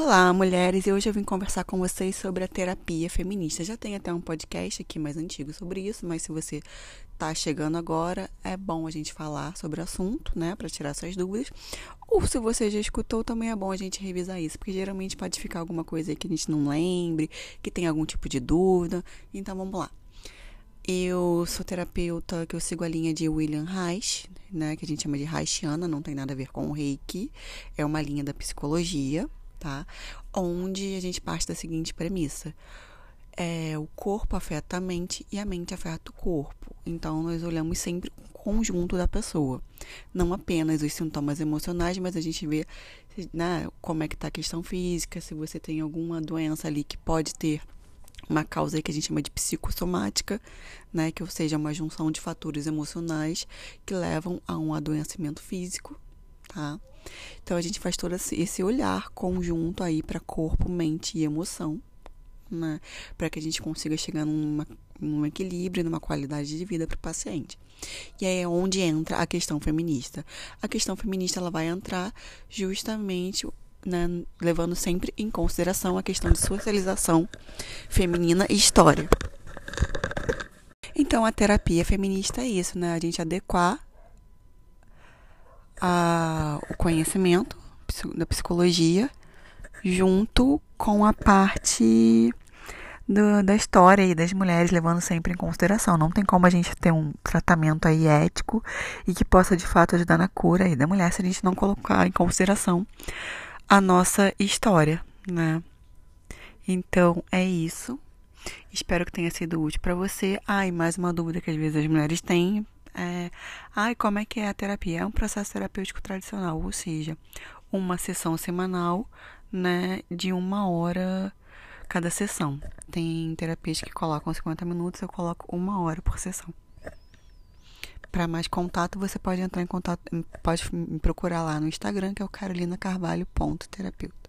Olá, mulheres! E hoje eu vim conversar com vocês sobre a terapia feminista. Já tem até um podcast aqui mais antigo sobre isso, mas se você está chegando agora, é bom a gente falar sobre o assunto, né, para tirar suas dúvidas. Ou se você já escutou, também é bom a gente revisar isso, porque geralmente pode ficar alguma coisa aí que a gente não lembre, que tem algum tipo de dúvida. Então vamos lá. Eu sou terapeuta, que eu sigo a linha de William Reich, né, que a gente chama de Reichiana, não tem nada a ver com o Reiki, é uma linha da psicologia tá? Onde a gente parte da seguinte premissa: é, o corpo afeta a mente e a mente afeta o corpo. Então, nós olhamos sempre o conjunto da pessoa, não apenas os sintomas emocionais, mas a gente vê né, como é que está a questão física, se você tem alguma doença ali que pode ter uma causa que a gente chama de psicossomática, né, que ou seja, uma junção de fatores emocionais que levam a um adoecimento físico, tá? Então a gente faz todo esse olhar conjunto aí para corpo, mente e emoção, né? Para que a gente consiga chegar numa, num equilíbrio, numa qualidade de vida para o paciente. E aí é onde entra a questão feminista. A questão feminista ela vai entrar justamente né, levando sempre em consideração a questão de socialização feminina e história. Então a terapia feminista é isso, né? A gente adequar a, conhecimento da psicologia junto com a parte do, da história e das mulheres, levando sempre em consideração. Não tem como a gente ter um tratamento aí ético e que possa de fato ajudar na cura aí da mulher se a gente não colocar em consideração a nossa história, né? Então é isso. Espero que tenha sido útil para você. Ah, e mais uma dúvida que às vezes as mulheres têm é, ai, como é que é a terapia? É um processo terapêutico tradicional, ou seja, uma sessão semanal, né, de uma hora cada sessão. Tem terapias que colocam 50 minutos, eu coloco uma hora por sessão. Para mais contato, você pode entrar em contato, pode me procurar lá no Instagram, que é o carolinacarvalho.terapeuta.